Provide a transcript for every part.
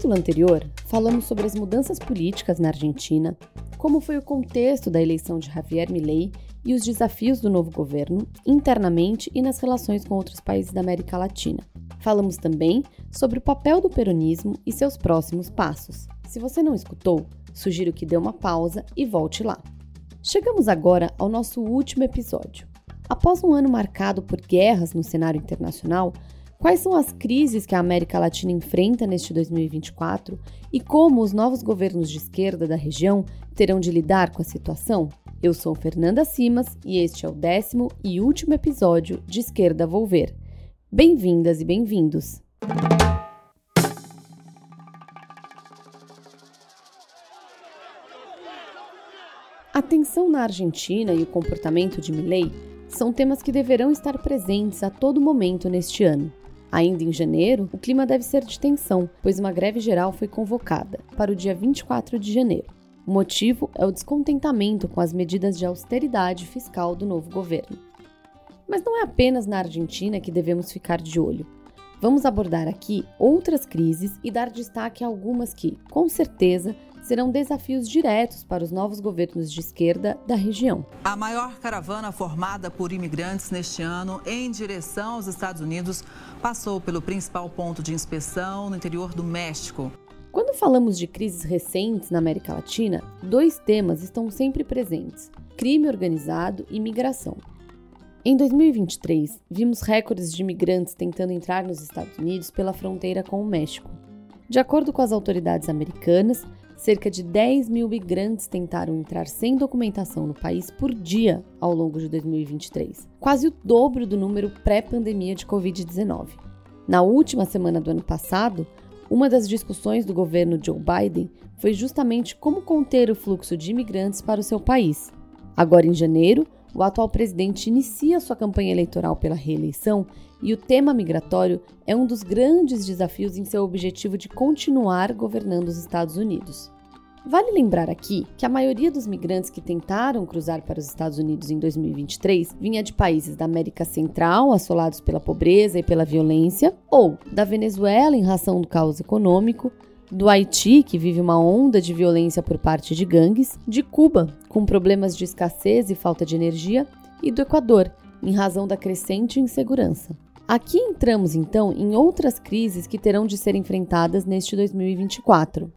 capítulo anterior, falamos sobre as mudanças políticas na Argentina, como foi o contexto da eleição de Javier Milei e os desafios do novo governo internamente e nas relações com outros países da América Latina. Falamos também sobre o papel do peronismo e seus próximos passos. Se você não escutou, sugiro que dê uma pausa e volte lá. Chegamos agora ao nosso último episódio. Após um ano marcado por guerras no cenário internacional, Quais são as crises que a América Latina enfrenta neste 2024 e como os novos governos de esquerda da região terão de lidar com a situação? Eu sou Fernanda Simas e este é o décimo e último episódio de Esquerda Vou Ver. Bem-vindas e bem-vindos! A tensão na Argentina e o comportamento de Milley são temas que deverão estar presentes a todo momento neste ano. Ainda em janeiro, o clima deve ser de tensão, pois uma greve geral foi convocada para o dia 24 de janeiro. O motivo é o descontentamento com as medidas de austeridade fiscal do novo governo. Mas não é apenas na Argentina que devemos ficar de olho. Vamos abordar aqui outras crises e dar destaque a algumas que, com certeza, serão desafios diretos para os novos governos de esquerda da região. A maior caravana formada por imigrantes neste ano em direção aos Estados Unidos passou pelo principal ponto de inspeção no interior do México. Quando falamos de crises recentes na América Latina, dois temas estão sempre presentes: crime organizado e migração. Em 2023, vimos recordes de imigrantes tentando entrar nos Estados Unidos pela fronteira com o México. De acordo com as autoridades americanas, cerca de 10 mil migrantes tentaram entrar sem documentação no país por dia ao longo de 2023, quase o dobro do número pré-pandemia de Covid-19. Na última semana do ano passado, uma das discussões do governo Joe Biden foi justamente como conter o fluxo de imigrantes para o seu país. Agora, em janeiro, o atual presidente inicia sua campanha eleitoral pela reeleição e o tema migratório é um dos grandes desafios em seu objetivo de continuar governando os Estados Unidos. Vale lembrar aqui que a maioria dos migrantes que tentaram cruzar para os Estados Unidos em 2023 vinha de países da América Central, assolados pela pobreza e pela violência, ou da Venezuela, em razão do caos econômico, do Haiti, que vive uma onda de violência por parte de gangues, de Cuba, com problemas de escassez e falta de energia, e do Equador, em razão da crescente insegurança. Aqui entramos então em outras crises que terão de ser enfrentadas neste 2024.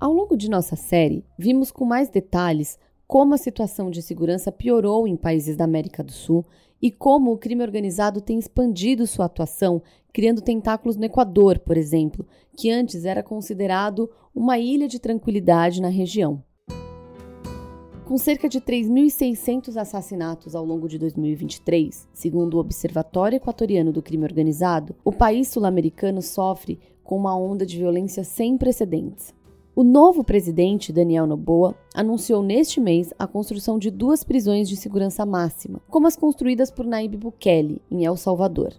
Ao longo de nossa série, vimos com mais detalhes como a situação de segurança piorou em países da América do Sul e como o crime organizado tem expandido sua atuação, criando tentáculos no Equador, por exemplo, que antes era considerado uma ilha de tranquilidade na região. Com cerca de 3.600 assassinatos ao longo de 2023, segundo o Observatório Equatoriano do Crime Organizado, o país sul-americano sofre com uma onda de violência sem precedentes. O novo presidente, Daniel Noboa, anunciou neste mês a construção de duas prisões de segurança máxima, como as construídas por Naib Bukele, em El Salvador.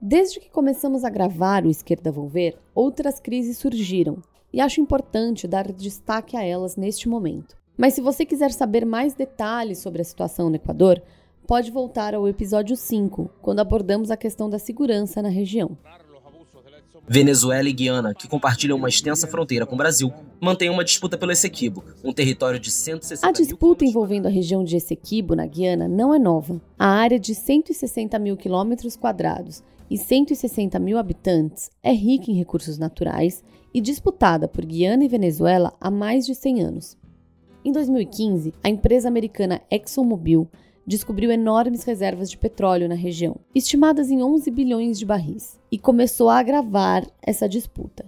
Desde que começamos a gravar o Esquerda Volver, outras crises surgiram, e acho importante dar destaque a elas neste momento. Mas se você quiser saber mais detalhes sobre a situação no Equador, pode voltar ao episódio 5, quando abordamos a questão da segurança na região. Venezuela e Guiana, que compartilham uma extensa fronteira com o Brasil, mantêm uma disputa pelo Essequibo, um território de 160 A disputa envolvendo a região de Essequibo, na Guiana, não é nova. A área de 160 mil quilômetros quadrados e 160 mil habitantes é rica em recursos naturais e disputada por Guiana e Venezuela há mais de 100 anos. Em 2015, a empresa americana ExxonMobil descobriu enormes reservas de petróleo na região, estimadas em 11 bilhões de barris, e começou a agravar essa disputa.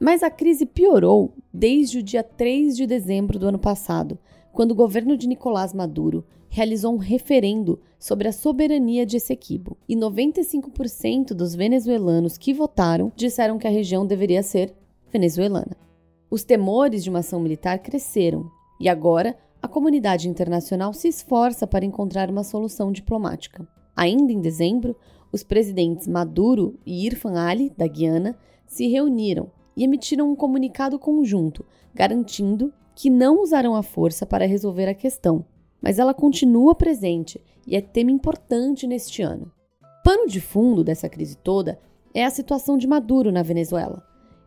Mas a crise piorou desde o dia 3 de dezembro do ano passado, quando o governo de Nicolás Maduro realizou um referendo sobre a soberania de Essequibo, e 95% dos venezuelanos que votaram disseram que a região deveria ser venezuelana. Os temores de uma ação militar cresceram, e agora a comunidade internacional se esforça para encontrar uma solução diplomática. Ainda em dezembro, os presidentes Maduro e Irfan Ali, da Guiana, se reuniram e emitiram um comunicado conjunto, garantindo que não usarão a força para resolver a questão, mas ela continua presente e é tema importante neste ano. Pano de fundo dessa crise toda é a situação de Maduro na Venezuela.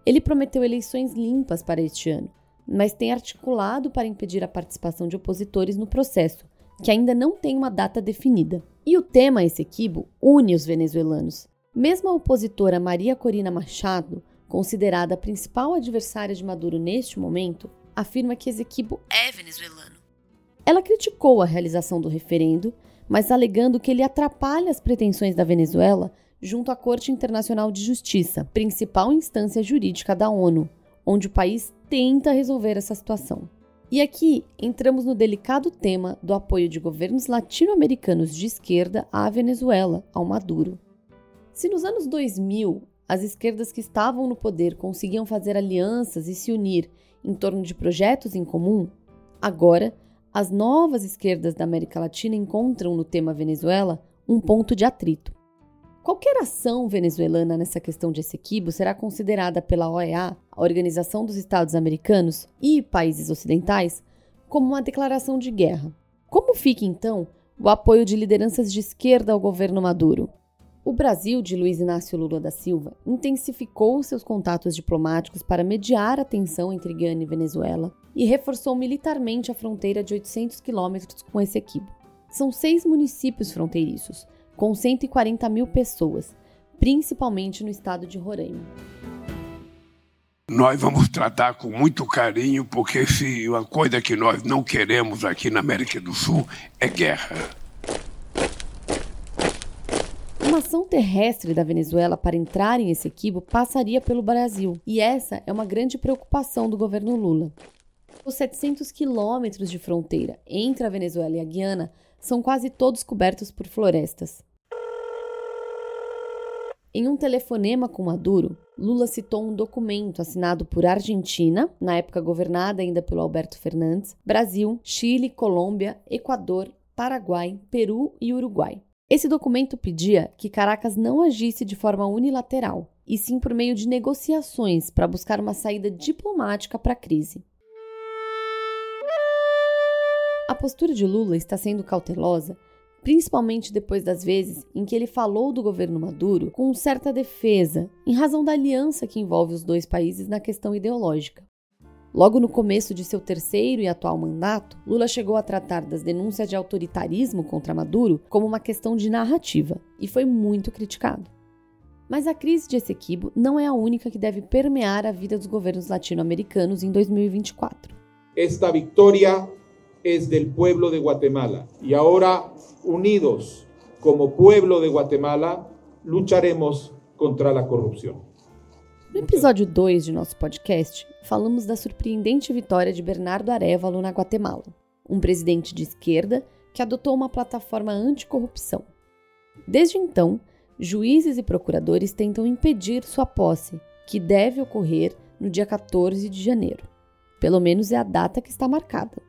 Ele prometeu eleições limpas para este ano, mas tem articulado para impedir a participação de opositores no processo, que ainda não tem uma data definida. E o tema Essequibo une os venezuelanos. Mesmo a opositora Maria Corina Machado, considerada a principal adversária de Maduro neste momento, afirma que Essequibo é venezuelano. Ela criticou a realização do referendo, mas alegando que ele atrapalha as pretensões da Venezuela junto à Corte Internacional de Justiça, principal instância jurídica da ONU, onde o país tenta resolver essa situação. E aqui entramos no delicado tema do apoio de governos latino-americanos de esquerda à Venezuela, ao Maduro. Se nos anos 2000 as esquerdas que estavam no poder conseguiam fazer alianças e se unir em torno de projetos em comum, agora as novas esquerdas da América Latina encontram no tema Venezuela um ponto de atrito. Qualquer ação venezuelana nessa questão de Essequibo será considerada pela OEA, a Organização dos Estados Americanos, e países ocidentais como uma declaração de guerra. Como fica então o apoio de lideranças de esquerda ao governo Maduro? O Brasil de Luiz Inácio Lula da Silva intensificou seus contatos diplomáticos para mediar a tensão entre Gana e Venezuela e reforçou militarmente a fronteira de 800 quilômetros com Essequibo. São seis municípios fronteiriços, com 140 mil pessoas, principalmente no estado de Roraima. Nós vamos tratar com muito carinho, porque se uma coisa que nós não queremos aqui na América do Sul é guerra. Uma ação terrestre da Venezuela para entrar em Essequibo passaria pelo Brasil, e essa é uma grande preocupação do governo Lula. Os 700 quilômetros de fronteira entre a Venezuela e a Guiana são quase todos cobertos por florestas. Em um telefonema com Maduro, Lula citou um documento assinado por Argentina, na época governada ainda pelo Alberto Fernandes, Brasil, Chile, Colômbia, Equador, Paraguai, Peru e Uruguai. Esse documento pedia que Caracas não agisse de forma unilateral, e sim por meio de negociações para buscar uma saída diplomática para a crise. Postura de Lula está sendo cautelosa, principalmente depois das vezes em que ele falou do governo Maduro com certa defesa, em razão da aliança que envolve os dois países na questão ideológica. Logo no começo de seu terceiro e atual mandato, Lula chegou a tratar das denúncias de autoritarismo contra Maduro como uma questão de narrativa e foi muito criticado. Mas a crise de Essequibo não é a única que deve permear a vida dos governos latino-americanos em 2024. Esta vitória es del pueblo de Guatemala. Y ahora, unidos como pueblo de Guatemala, lucharemos contra la corrupción. No episódio 2 de nosso podcast, falamos da surpreendente vitória de Bernardo Arevalo na Guatemala, um presidente de esquerda que adotou uma plataforma anticorrupção. Desde então, juízes e procuradores tentam impedir sua posse, que deve ocorrer no dia 14 de janeiro. Pelo menos é a data que está marcada.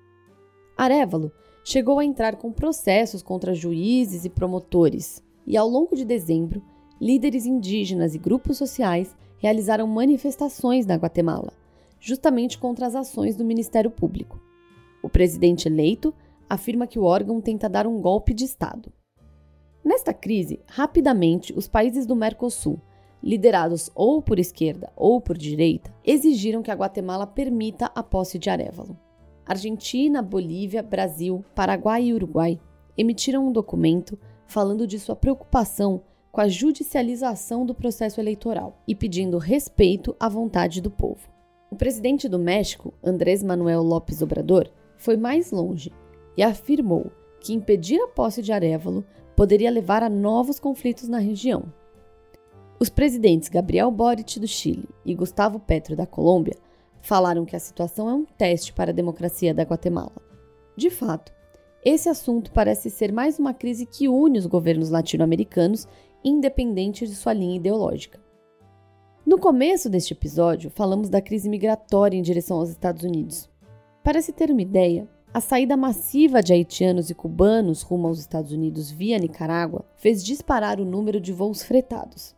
Arevalo chegou a entrar com processos contra juízes e promotores, e ao longo de dezembro, líderes indígenas e grupos sociais realizaram manifestações na Guatemala, justamente contra as ações do Ministério Público. O presidente eleito afirma que o órgão tenta dar um golpe de Estado. Nesta crise, rapidamente, os países do Mercosul, liderados ou por esquerda ou por direita, exigiram que a Guatemala permita a posse de Arevalo. Argentina, Bolívia, Brasil, Paraguai e Uruguai emitiram um documento falando de sua preocupação com a judicialização do processo eleitoral e pedindo respeito à vontade do povo. O presidente do México, Andrés Manuel López Obrador, foi mais longe e afirmou que impedir a posse de Arevalo poderia levar a novos conflitos na região. Os presidentes Gabriel Boric do Chile e Gustavo Petro da Colômbia falaram que a situação é um teste para a democracia da Guatemala. De fato, esse assunto parece ser mais uma crise que une os governos latino-americanos, independente de sua linha ideológica. No começo deste episódio, falamos da crise migratória em direção aos Estados Unidos. Para se ter uma ideia, a saída massiva de haitianos e cubanos rumo aos Estados Unidos via Nicarágua fez disparar o número de voos fretados.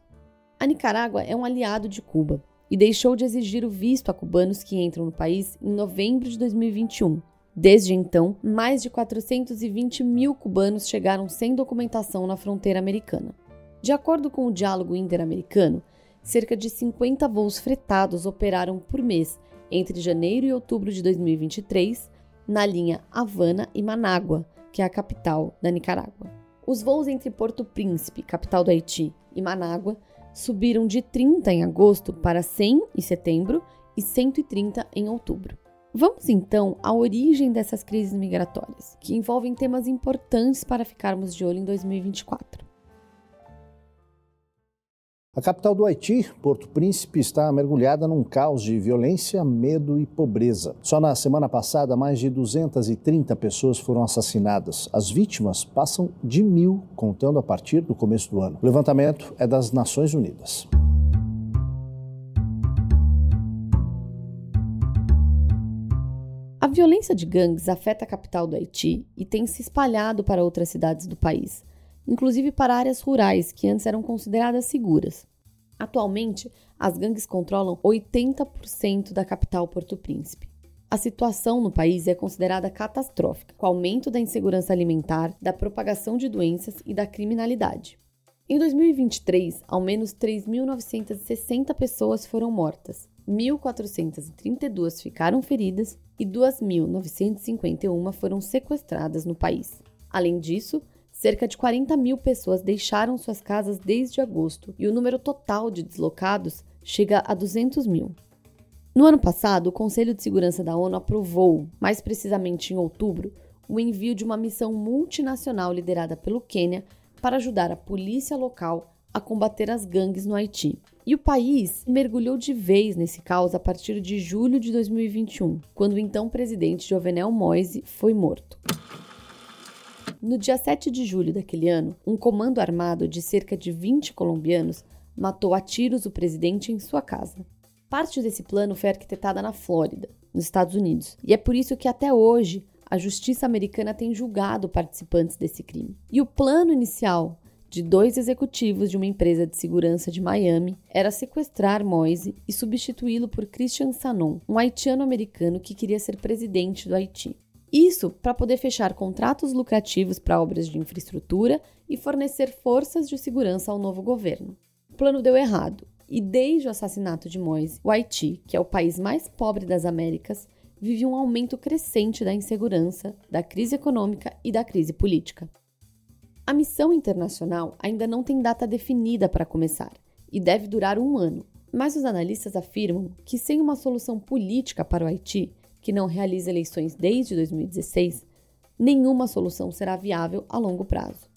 A Nicarágua é um aliado de Cuba e deixou de exigir o visto a cubanos que entram no país em novembro de 2021. Desde então, mais de 420 mil cubanos chegaram sem documentação na fronteira americana. De acordo com o diálogo interamericano, cerca de 50 voos fretados operaram por mês entre janeiro e outubro de 2023 na linha Havana e Manágua, que é a capital da Nicarágua. Os voos entre Porto Príncipe, capital do Haiti, e Manágua subiram de 30 em agosto para 100 em setembro e 130 em outubro. Vamos então à origem dessas crises migratórias, que envolvem temas importantes para ficarmos de olho em 2024. A capital do Haiti, Porto Príncipe, está mergulhada num caos de violência, medo e pobreza. Só na semana passada, mais de 230 pessoas foram assassinadas. As vítimas passam de mil, contando a partir do começo do ano. O levantamento é das Nações Unidas. A violência de gangues afeta a capital do Haiti e tem se espalhado para outras cidades do país inclusive para áreas rurais que antes eram consideradas seguras. Atualmente, as gangues controlam 80% da capital Porto Príncipe. A situação no país é considerada catastrófica, com aumento da insegurança alimentar, da propagação de doenças e da criminalidade. Em 2023, ao menos 3.960 pessoas foram mortas, 1.432 ficaram feridas e 2.951 foram sequestradas no país. Além disso, Cerca de 40 mil pessoas deixaram suas casas desde agosto e o número total de deslocados chega a 200 mil. No ano passado, o Conselho de Segurança da ONU aprovou, mais precisamente em outubro, o envio de uma missão multinacional liderada pelo Quênia para ajudar a polícia local a combater as gangues no Haiti. E o país mergulhou de vez nesse caos a partir de julho de 2021, quando o então presidente Jovenel Moise foi morto. No dia 7 de julho daquele ano, um comando armado de cerca de 20 colombianos matou a tiros o presidente em sua casa. Parte desse plano foi arquitetada na Flórida, nos Estados Unidos, e é por isso que até hoje a justiça americana tem julgado participantes desse crime. E o plano inicial de dois executivos de uma empresa de segurança de Miami era sequestrar Moise e substituí-lo por Christian Sanon, um haitiano-americano que queria ser presidente do Haiti. Isso para poder fechar contratos lucrativos para obras de infraestrutura e fornecer forças de segurança ao novo governo. O plano deu errado, e desde o assassinato de Moise, o Haiti, que é o país mais pobre das Américas, vive um aumento crescente da insegurança, da crise econômica e da crise política. A missão internacional ainda não tem data definida para começar e deve durar um ano, mas os analistas afirmam que sem uma solução política para o Haiti, que não realiza eleições desde 2016, nenhuma solução será viável a longo prazo.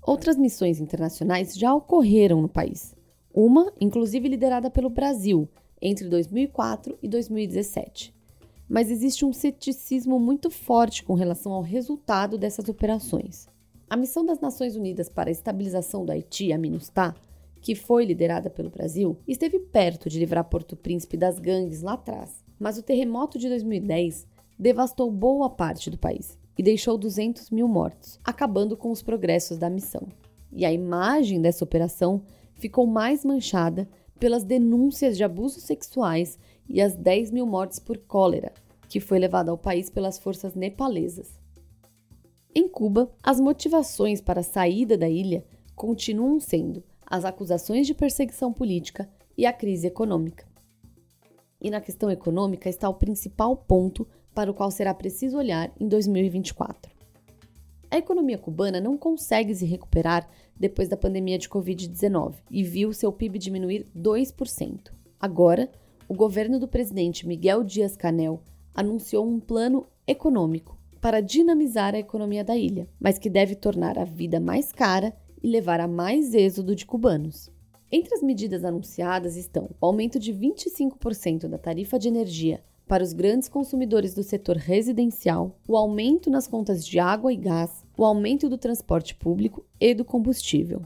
Outras missões internacionais já ocorreram no país, uma, inclusive, liderada pelo Brasil entre 2004 e 2017. Mas existe um ceticismo muito forte com relação ao resultado dessas operações. A missão das Nações Unidas para a Estabilização do Haiti, a MINUSTAH, que foi liderada pelo Brasil, esteve perto de livrar Porto Príncipe das gangues lá atrás, mas o terremoto de 2010 devastou boa parte do país e deixou 200 mil mortos, acabando com os progressos da missão. E a imagem dessa operação ficou mais manchada pelas denúncias de abusos sexuais e as 10 mil mortes por cólera, que foi levada ao país pelas forças nepalesas. Em Cuba, as motivações para a saída da ilha continuam sendo as acusações de perseguição política e a crise econômica. E na questão econômica está o principal ponto para o qual será preciso olhar em 2024. A economia cubana não consegue se recuperar depois da pandemia de Covid-19 e viu seu PIB diminuir 2%. Agora, o governo do presidente Miguel Dias-Canel anunciou um plano econômico para dinamizar a economia da ilha, mas que deve tornar a vida mais cara e levar a mais êxodo de cubanos. Entre as medidas anunciadas estão o aumento de 25% da tarifa de energia para os grandes consumidores do setor residencial, o aumento nas contas de água e gás, o aumento do transporte público e do combustível.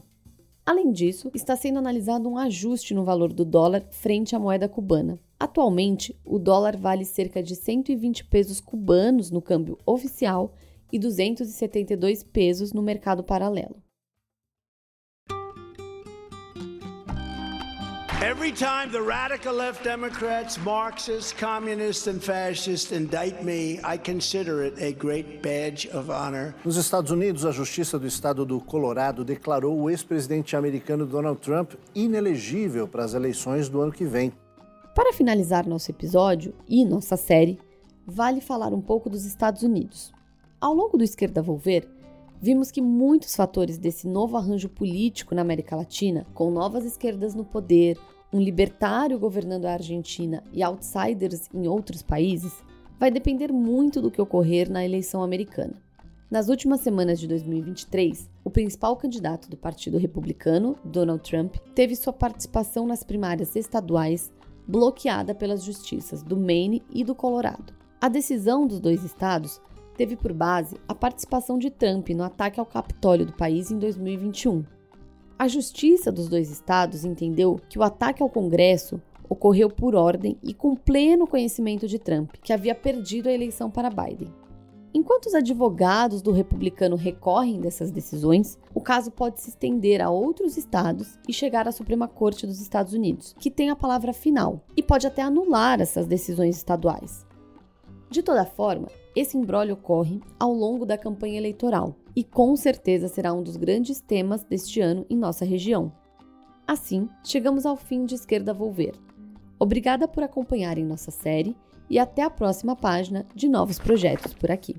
Além disso, está sendo analisado um ajuste no valor do dólar frente à moeda cubana. Atualmente, o dólar vale cerca de 120 pesos cubanos no câmbio oficial e 272 pesos no mercado paralelo. Every time the radical left Democrats, Marxists, communists, and fascists indict me, I consider it a great badge of honor. Nos Estados Unidos, a Justiça do Estado do Colorado declarou o ex-presidente americano Donald Trump inelegível para as eleições do ano que vem. Para finalizar nosso episódio e nossa série, vale falar um pouco dos Estados Unidos. Ao longo do Esquerda Volver, vimos que muitos fatores desse novo arranjo político na América Latina, com novas esquerdas no poder, um libertário governando a Argentina e outsiders em outros países, vai depender muito do que ocorrer na eleição americana. Nas últimas semanas de 2023, o principal candidato do Partido Republicano, Donald Trump, teve sua participação nas primárias estaduais bloqueada pelas justiças do Maine e do Colorado. A decisão dos dois estados teve por base a participação de Trump no ataque ao Capitólio do país em 2021. A justiça dos dois estados entendeu que o ataque ao Congresso ocorreu por ordem e com pleno conhecimento de Trump, que havia perdido a eleição para Biden. Enquanto os advogados do republicano recorrem dessas decisões, o caso pode se estender a outros estados e chegar à Suprema Corte dos Estados Unidos, que tem a palavra final e pode até anular essas decisões estaduais. De toda forma, esse embrólio ocorre ao longo da campanha eleitoral e com certeza será um dos grandes temas deste ano em nossa região. Assim, chegamos ao fim de Esquerda Volver. Obrigada por acompanharem nossa série e até a próxima página de novos projetos por aqui.